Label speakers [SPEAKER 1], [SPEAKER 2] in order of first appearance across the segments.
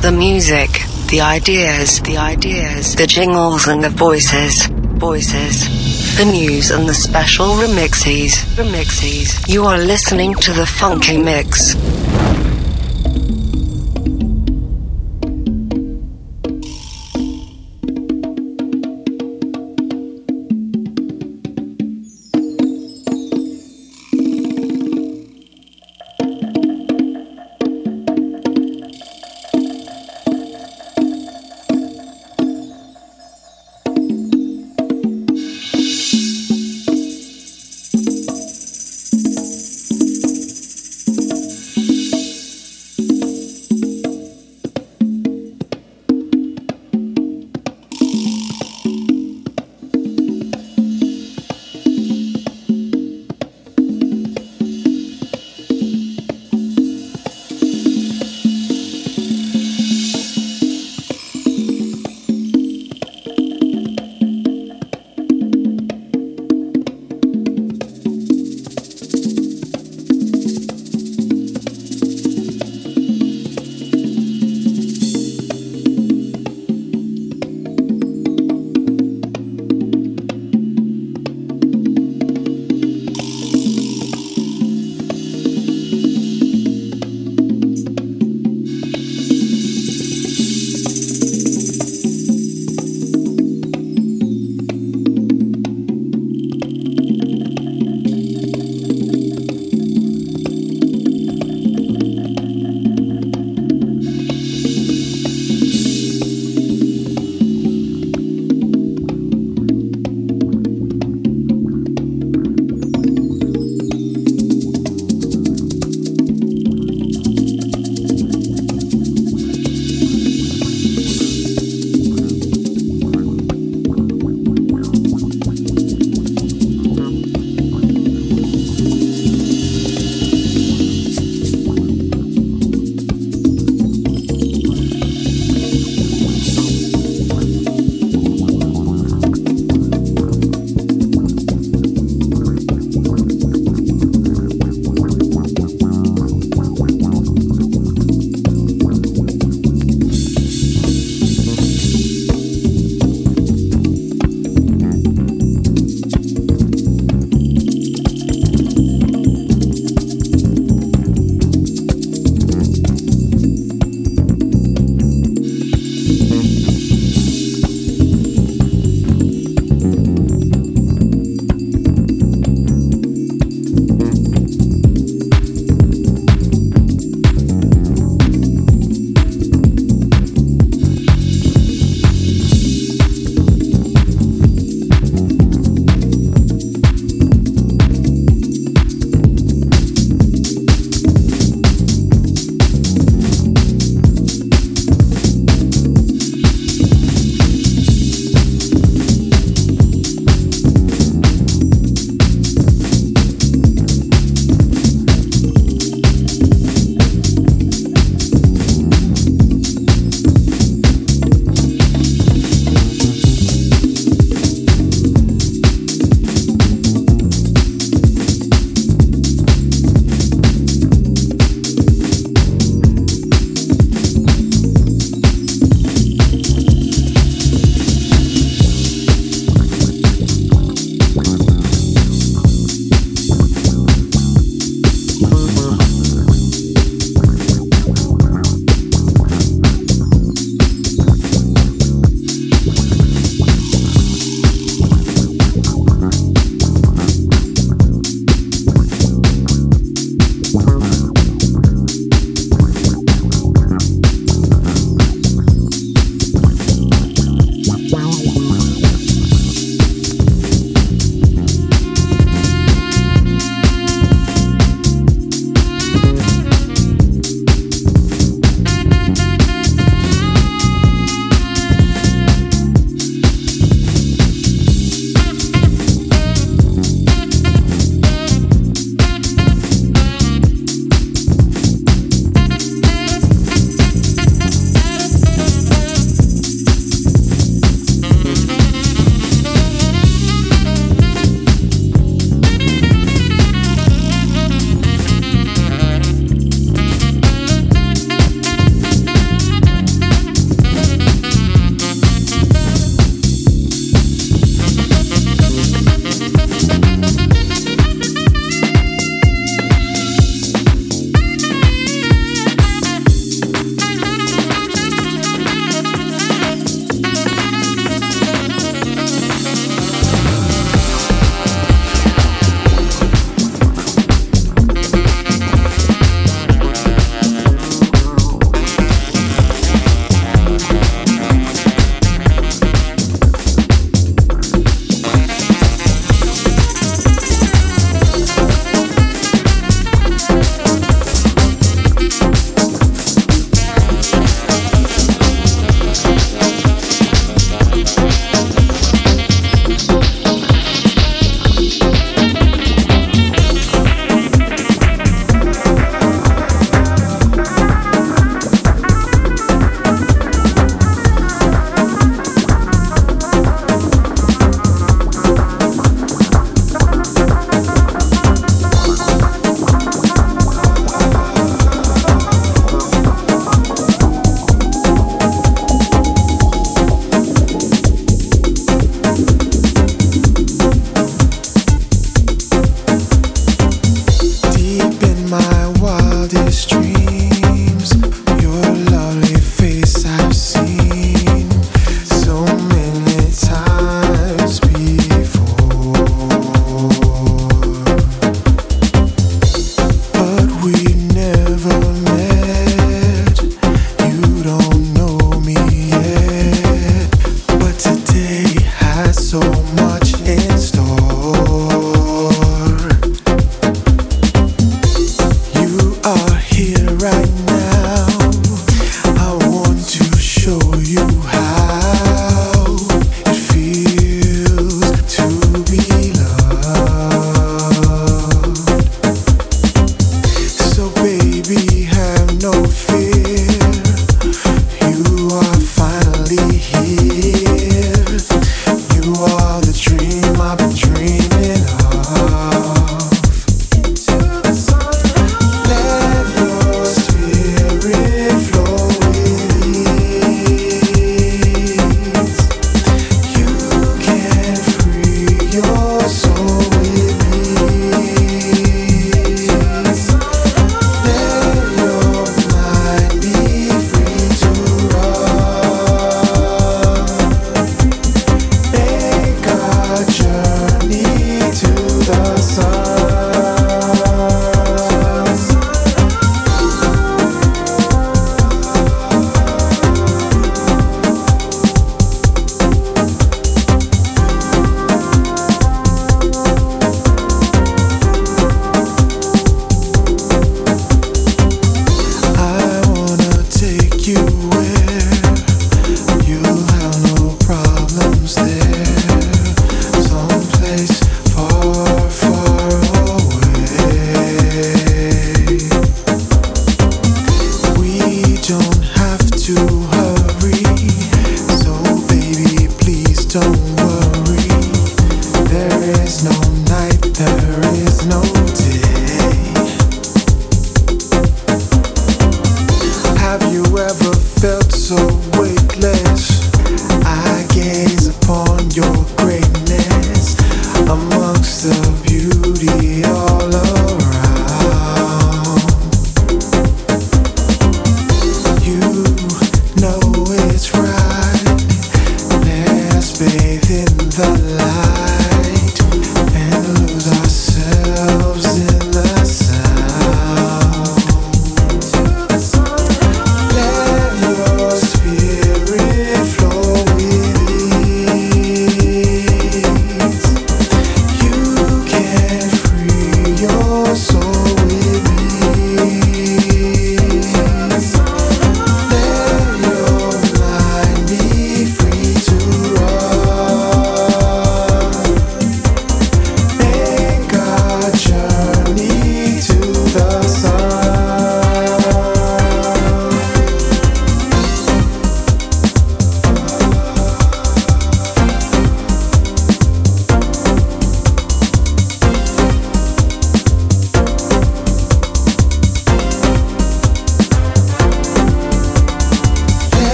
[SPEAKER 1] The music, the ideas, the ideas, the jingles and the voices, voices. The news and the special remixes, remixes. You are listening to the Funky Mix.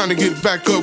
[SPEAKER 2] Trying to get back up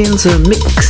[SPEAKER 2] in the
[SPEAKER 3] mix.